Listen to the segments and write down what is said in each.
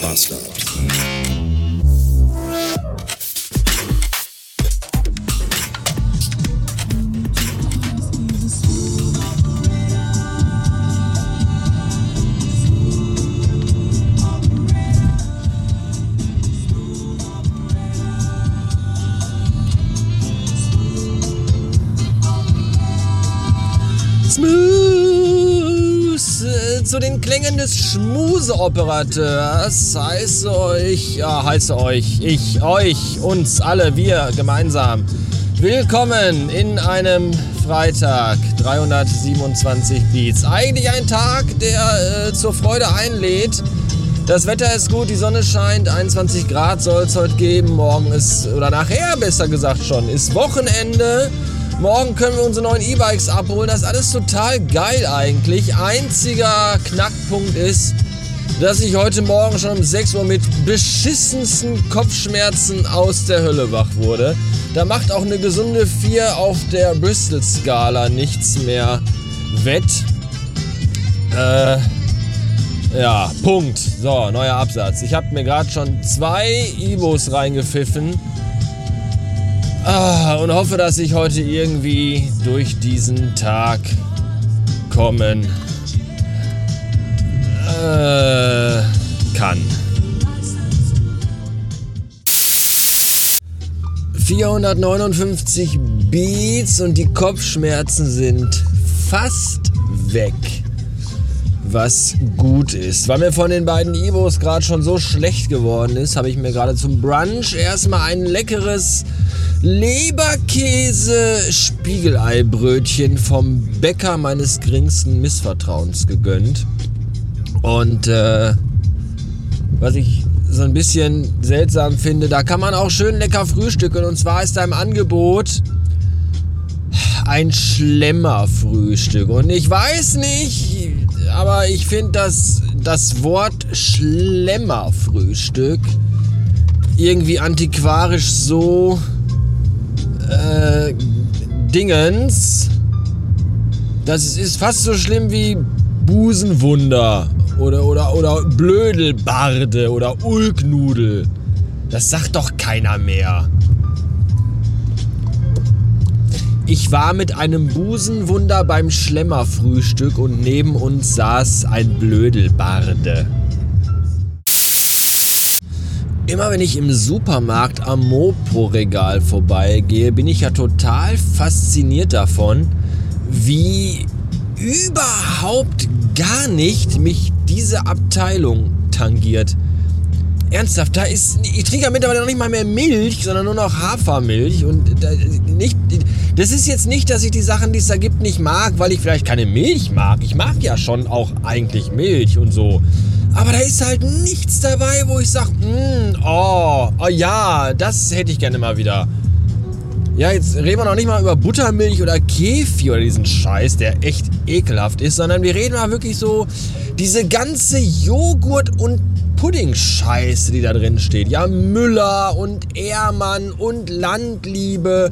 pasta. Den Klängen des Schmuseoperateurs heiße euch, ja, heiße euch, ich, euch, uns alle, wir gemeinsam. Willkommen in einem Freitag, 327 Beats. Eigentlich ein Tag, der äh, zur Freude einlädt. Das Wetter ist gut, die Sonne scheint, 21 Grad soll es heute geben. Morgen ist, oder nachher besser gesagt schon, ist Wochenende. Morgen können wir unsere neuen E-Bikes abholen. Das ist alles total geil eigentlich. Einziger Knackpunkt ist, dass ich heute Morgen schon um 6 Uhr mit beschissensten Kopfschmerzen aus der Hölle wach wurde. Da macht auch eine gesunde 4 auf der Bristol-Skala nichts mehr wett. Äh, ja, Punkt. So, neuer Absatz. Ich habe mir gerade schon zwei Ibos reingepfiffen. Ah, und hoffe, dass ich heute irgendwie durch diesen Tag kommen äh, kann. 459 Beats und die Kopfschmerzen sind fast weg. Was gut ist. Weil mir von den beiden Ivos gerade schon so schlecht geworden ist, habe ich mir gerade zum Brunch erstmal ein leckeres Leberkäse-Spiegeleibrötchen vom Bäcker meines geringsten Missvertrauens gegönnt. Und äh, was ich so ein bisschen seltsam finde, da kann man auch schön lecker frühstücken. Und zwar ist da im Angebot ein Schlemmerfrühstück. Und ich weiß nicht, aber ich finde das, das Wort Schlemmerfrühstück irgendwie antiquarisch so äh, Dingens. Das ist fast so schlimm wie Busenwunder oder, oder, oder Blödelbarde oder Ulknudel. Das sagt doch keiner mehr. Ich war mit einem Busenwunder beim Schlemmerfrühstück und neben uns saß ein Blödelbarde. Immer wenn ich im Supermarkt am Mopo-Regal vorbeigehe, bin ich ja total fasziniert davon, wie überhaupt gar nicht mich diese Abteilung tangiert. Ernsthaft, da ist. Ich trinke ja mittlerweile noch nicht mal mehr Milch, sondern nur noch Hafermilch. Und da, nicht, das ist jetzt nicht, dass ich die Sachen, die es da gibt, nicht mag, weil ich vielleicht keine Milch mag. Ich mag ja schon auch eigentlich Milch und so. Aber da ist halt nichts dabei, wo ich sage, oh, oh ja, das hätte ich gerne mal wieder. Ja, jetzt reden wir noch nicht mal über Buttermilch oder Kefir oder diesen Scheiß, der echt ekelhaft ist, sondern wir reden mal wirklich so diese ganze Joghurt- und Pudding-Scheiße, die da drin steht. Ja, Müller und Ehrmann und Landliebe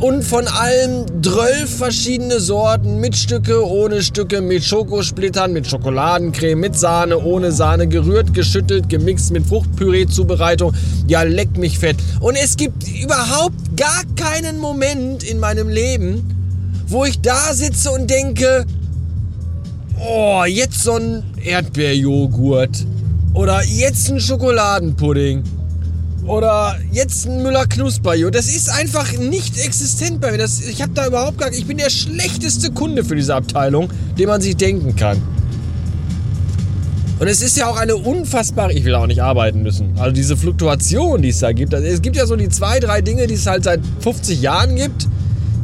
und von allem 12 verschiedene Sorten mit Stücke, ohne Stücke, mit Schokosplittern, mit Schokoladencreme, mit Sahne, ohne Sahne, gerührt, geschüttelt, gemixt mit Fruchtpüree-Zubereitung. Ja, leck mich fett. Und es gibt überhaupt gar keinen Moment in meinem Leben, wo ich da sitze und denke, oh, jetzt so ein Erdbeerjoghurt oder jetzt ein Schokoladenpudding. Oder jetzt ein Müller Knusperjo. Das ist einfach nicht existent bei mir. Das, ich habe da überhaupt gar Ich bin der schlechteste Kunde für diese Abteilung, den man sich denken kann. Und es ist ja auch eine unfassbare. Ich will auch nicht arbeiten müssen. Also diese Fluktuation, die es da gibt. Es gibt ja so die zwei, drei Dinge, die es halt seit 50 Jahren gibt.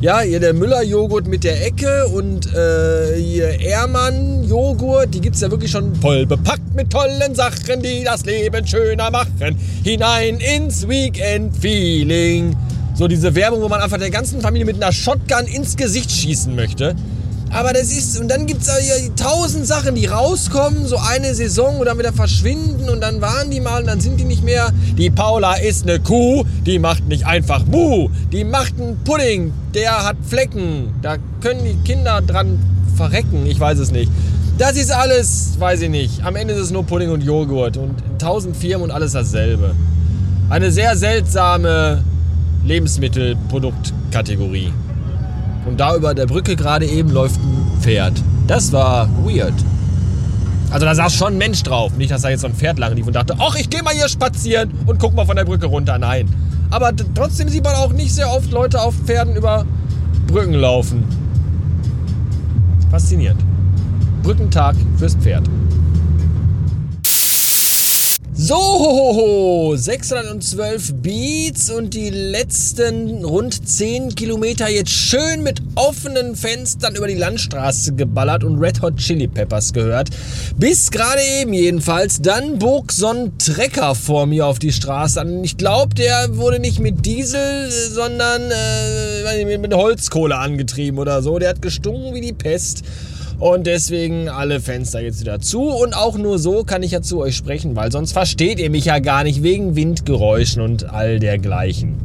Ja, hier der Müller-Joghurt mit der Ecke und äh, hier Ehrmann-Joghurt, die gibt es ja wirklich schon voll bepackt mit tollen Sachen, die das Leben schöner machen. Hinein ins Weekend-Feeling. So diese Werbung, wo man einfach der ganzen Familie mit einer Shotgun ins Gesicht schießen möchte. Aber das ist, und dann gibt es ja tausend Sachen, die rauskommen, so eine Saison und dann wieder verschwinden und dann waren die mal und dann sind die nicht mehr. Die Paula ist eine Kuh, die macht nicht einfach Buh, die macht einen Pudding, der hat Flecken, da können die Kinder dran verrecken, ich weiß es nicht. Das ist alles, weiß ich nicht. Am Ende ist es nur Pudding und Joghurt und tausend Firmen und alles dasselbe. Eine sehr seltsame Lebensmittelproduktkategorie. Und da über der Brücke gerade eben läuft ein Pferd. Das war weird. Also da saß schon ein Mensch drauf. Nicht, dass da jetzt so ein Pferd lang lief und dachte, ach, ich gehe mal hier spazieren und guck mal von der Brücke runter. Nein. Aber trotzdem sieht man auch nicht sehr oft Leute auf Pferden über Brücken laufen. Faszinierend. Brückentag fürs Pferd. So, 612 Beats und die letzten rund 10 Kilometer jetzt schön mit offenen Fenstern über die Landstraße geballert und Red Hot Chili Peppers gehört. Bis gerade eben jedenfalls. Dann bog so ein Trecker vor mir auf die Straße an. Ich glaube, der wurde nicht mit Diesel, sondern äh, mit Holzkohle angetrieben oder so. Der hat gestunken wie die Pest. Und deswegen alle Fenster jetzt wieder zu. Und auch nur so kann ich ja zu euch sprechen, weil sonst versteht ihr mich ja gar nicht wegen Windgeräuschen und all dergleichen.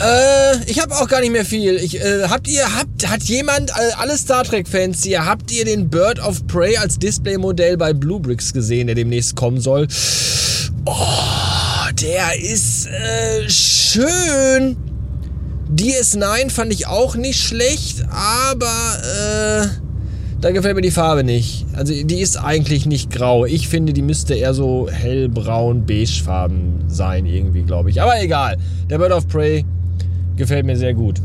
Äh, ich habe auch gar nicht mehr viel. Ich, äh, habt ihr, habt, hat jemand, äh, alle Star Trek-Fans hier, habt ihr den Bird of Prey als Displaymodell bei Bluebricks gesehen, der demnächst kommen soll? Oh, der ist äh, schön. DS9 fand ich auch nicht schlecht, aber äh, da gefällt mir die Farbe nicht. Also die ist eigentlich nicht grau. Ich finde, die müsste eher so hellbraun, beigefarben sein irgendwie, glaube ich. Aber egal. Der Bird of Prey gefällt mir sehr gut.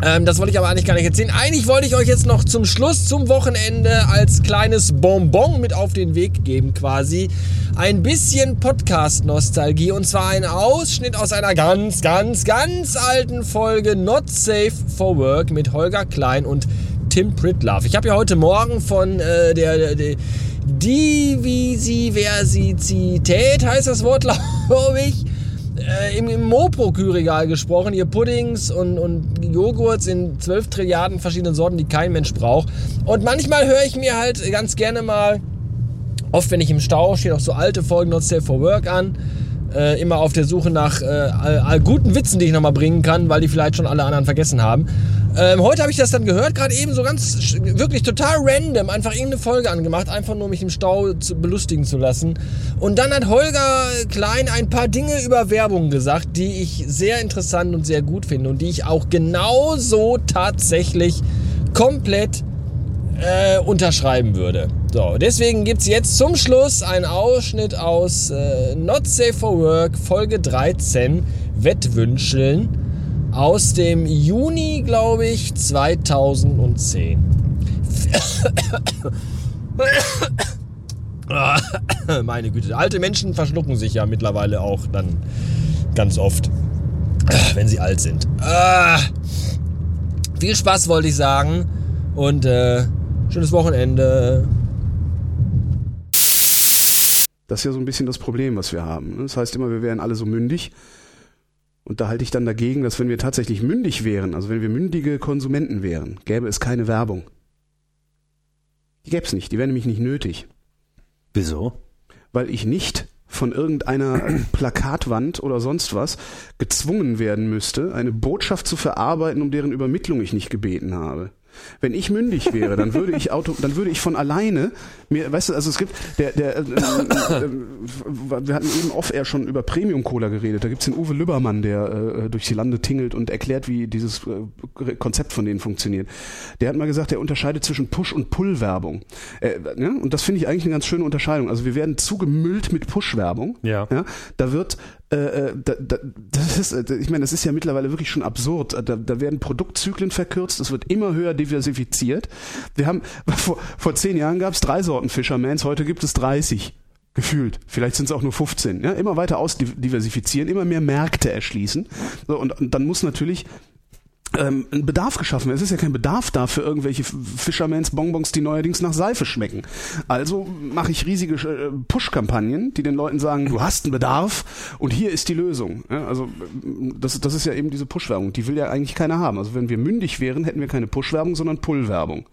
Ähm, das wollte ich aber eigentlich gar nicht erzählen. Eigentlich wollte ich euch jetzt noch zum Schluss, zum Wochenende, als kleines Bonbon mit auf den Weg geben quasi. Ein bisschen Podcast-Nostalgie und zwar ein Ausschnitt aus einer ganz, ganz, ganz alten Folge Not Safe for Work mit Holger Klein und Tim Pritlove. Ich habe ja heute Morgen von äh, der, der Diversität, heißt das Wort, glaube ich, äh, im, im Mopro-Kühlregal gesprochen. Hier Puddings und, und Joghurts in 12 Trilliarden verschiedenen Sorten, die kein Mensch braucht. Und manchmal höre ich mir halt ganz gerne mal, oft wenn ich im Stau stehe, auch so alte Folgen Not Safe for Work an. Äh, immer auf der Suche nach äh, all, all guten Witzen, die ich nochmal bringen kann, weil die vielleicht schon alle anderen vergessen haben. Ähm, heute habe ich das dann gehört, gerade eben so ganz, wirklich total random, einfach irgendeine Folge angemacht, einfach nur mich im Stau zu, belustigen zu lassen. Und dann hat Holger Klein ein paar Dinge über Werbung gesagt, die ich sehr interessant und sehr gut finde und die ich auch genauso tatsächlich komplett äh, unterschreiben würde. So, deswegen gibt es jetzt zum Schluss einen Ausschnitt aus äh, Not Safe for Work, Folge 13, Wettwünscheln aus dem Juni, glaube ich, 2010. Meine Güte, alte Menschen verschlucken sich ja mittlerweile auch dann ganz oft, wenn sie alt sind. Ah, viel Spaß wollte ich sagen und äh, schönes Wochenende. Das ist ja so ein bisschen das Problem, was wir haben. Das heißt immer, wir wären alle so mündig. Und da halte ich dann dagegen, dass wenn wir tatsächlich mündig wären, also wenn wir mündige Konsumenten wären, gäbe es keine Werbung. Die gäbe es nicht, die wäre nämlich nicht nötig. Wieso? Weil ich nicht von irgendeiner Plakatwand oder sonst was gezwungen werden müsste, eine Botschaft zu verarbeiten, um deren Übermittlung ich nicht gebeten habe. Wenn ich mündig wäre, dann würde ich Auto, dann würde ich von alleine mir, weißt du, also es gibt der, der, äh, äh, äh wir hatten eben off-air schon über Premium Cola geredet. Da gibt's den Uwe Lübbermann, der äh, durch die Lande tingelt und erklärt, wie dieses äh, Konzept von denen funktioniert. Der hat mal gesagt, er unterscheidet zwischen Push und Pull-Werbung. Äh, ne? Und das finde ich eigentlich eine ganz schöne Unterscheidung. Also wir werden zugemüllt mit Push-Werbung. Ja. ja. Da wird äh, äh, da, da, das ist, äh, ich meine, das ist ja mittlerweile wirklich schon absurd. Da, da werden Produktzyklen verkürzt, es wird immer höher diversifiziert. Wir haben vor, vor zehn Jahren gab es drei Sorten Fishermans, heute gibt es 30 gefühlt. Vielleicht sind es auch nur 15. Ja? Immer weiter ausdiversifizieren, immer mehr Märkte erschließen. So, und, und dann muss natürlich ähm, ein Bedarf geschaffen. Es ist ja kein Bedarf da für irgendwelche Fishermans Bonbons, die neuerdings nach Seife schmecken. Also mache ich riesige äh, Push-Kampagnen, die den Leuten sagen, du hast einen Bedarf und hier ist die Lösung. Also das, das ist ja eben diese Push-Werbung. Die will ja eigentlich keiner haben. Also wenn wir mündig wären, hätten wir keine Push-Werbung, sondern Pull-Werbung.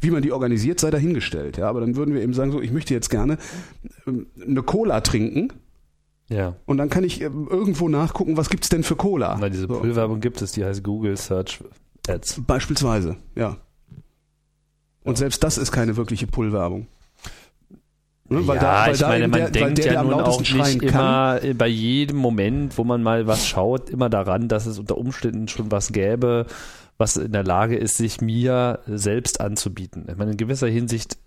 Wie man die organisiert, sei dahingestellt. Ja, aber dann würden wir eben sagen, so, ich möchte jetzt gerne ähm, eine Cola trinken ja. Und dann kann ich ähm, irgendwo nachgucken, was gibt's denn für Cola. Na, diese so. Pull-Werbung gibt es, die heißt Google Search Ads. Beispielsweise, ja. Und selbst das ist keine wirkliche Pull-Werbung. Ne, weil ja, da, weil ich meine, man der, denkt der, ja nun auch nicht immer bei jedem Moment, wo man mal was schaut, immer daran, dass es unter Umständen schon was gäbe, was in der Lage ist, sich mir selbst anzubieten. Ich meine, in gewisser Hinsicht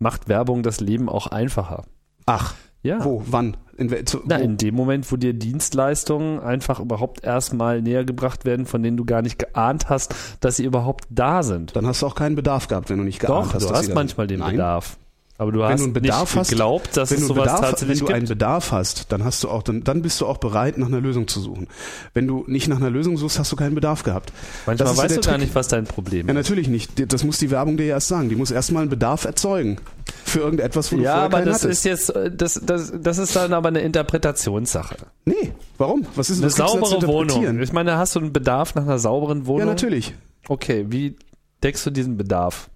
macht Werbung das Leben auch einfacher. Ach. Ja. Wo? Wann? In, zu, Na, in dem Moment, wo dir Dienstleistungen einfach überhaupt erstmal näher gebracht werden, von denen du gar nicht geahnt hast, dass sie überhaupt da sind. Dann hast du auch keinen Bedarf gehabt, wenn du nicht geahnt Doch, hast. Du hast manchmal den Nein. Bedarf. Aber du wenn hast du einen Bedarf nicht geglaubt, hast, dass wenn es sowas Bedarf, tatsächlich Wenn du gibt. einen Bedarf hast, dann hast du auch, dann, dann bist du auch bereit, nach einer Lösung zu suchen. Wenn du nicht nach einer Lösung suchst, hast du keinen Bedarf gehabt. Manchmal weißt du gar nicht, was dein Problem ist. Ja, natürlich nicht. Das muss die Werbung dir erst sagen. Die muss erstmal einen Bedarf erzeugen. Für irgendetwas, wo du ja, vorher aber das hattest. ist jetzt, äh, das, das, das ist dann aber eine Interpretationssache. Nee, warum? Was ist eine was saubere Wohnung? Ich meine, hast du einen Bedarf nach einer sauberen Wohnung? Ja, natürlich. Okay, wie deckst du diesen Bedarf?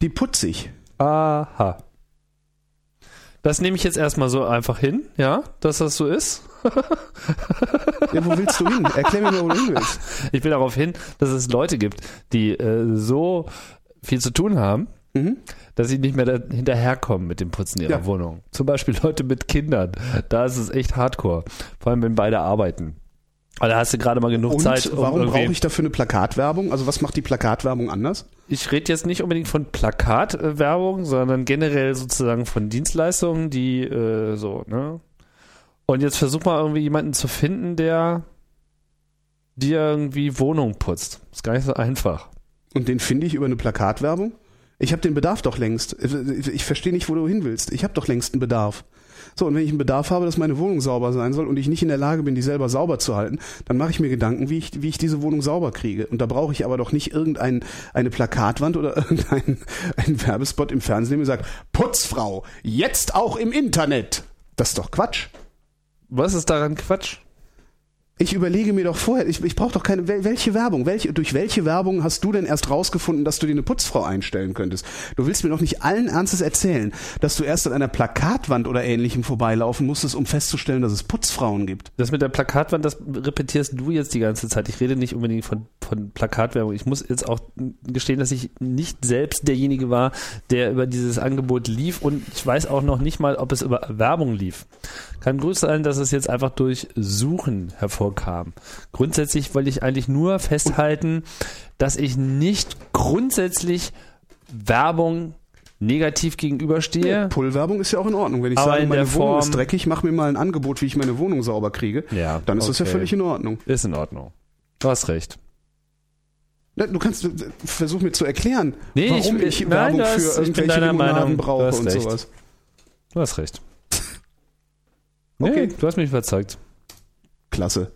Die putzig. Aha. Das nehme ich jetzt erstmal so einfach hin, ja, dass das so ist. ja, wo willst du hin? Erklär mir mal, wo du hin willst. Ich will darauf hin, dass es Leute gibt, die äh, so viel zu tun haben, mhm. dass sie nicht mehr hinterherkommen mit dem Putzen ihrer ja. Wohnung. Zum Beispiel Leute mit Kindern. Da ist es echt hardcore. Vor allem, wenn beide arbeiten. Aber da hast du gerade mal genug Und Zeit. Um warum brauche ich dafür eine Plakatwerbung? Also was macht die Plakatwerbung anders? Ich rede jetzt nicht unbedingt von Plakatwerbung, sondern generell sozusagen von Dienstleistungen, die äh, so, ne? Und jetzt versuch mal irgendwie jemanden zu finden, der dir irgendwie Wohnung putzt. Ist gar nicht so einfach. Und den finde ich über eine Plakatwerbung? Ich habe den Bedarf doch längst. Ich verstehe nicht, wo du hin willst. Ich habe doch längst einen Bedarf. So, und wenn ich einen Bedarf habe, dass meine Wohnung sauber sein soll und ich nicht in der Lage bin, die selber sauber zu halten, dann mache ich mir Gedanken, wie ich, wie ich diese Wohnung sauber kriege. Und da brauche ich aber doch nicht irgendeine eine Plakatwand oder irgendeinen einen Werbespot im Fernsehen, der mir sagt, Putzfrau, jetzt auch im Internet. Das ist doch Quatsch. Was ist daran Quatsch? Ich überlege mir doch vorher, ich, ich brauche doch keine, welche Werbung, welche, durch welche Werbung hast du denn erst rausgefunden, dass du dir eine Putzfrau einstellen könntest? Du willst mir doch nicht allen Ernstes erzählen, dass du erst an einer Plakatwand oder ähnlichem vorbeilaufen musstest, um festzustellen, dass es Putzfrauen gibt. Das mit der Plakatwand, das repetierst du jetzt die ganze Zeit. Ich rede nicht unbedingt von, von Plakatwerbung. Ich muss jetzt auch gestehen, dass ich nicht selbst derjenige war, der über dieses Angebot lief und ich weiß auch noch nicht mal, ob es über Werbung lief. Kann größer sein, dass es jetzt einfach durch Suchen hervorkam. Grundsätzlich wollte ich eigentlich nur festhalten, dass ich nicht grundsätzlich Werbung negativ gegenüberstehe. Ja, Pull-Werbung ist ja auch in Ordnung. Wenn ich Aber sage, meine Wohnung ist dreckig, mach mir mal ein Angebot, wie ich meine Wohnung sauber kriege, ja, dann ist okay. das ja völlig in Ordnung. Ist in Ordnung. Du hast recht. Du kannst versuch mir zu erklären, nee, warum ich, ich Werbung nein, für irgendwelche Limonaden brauche und recht. sowas. Du hast recht. Okay. Nee, du hast mich überzeugt. Klasse.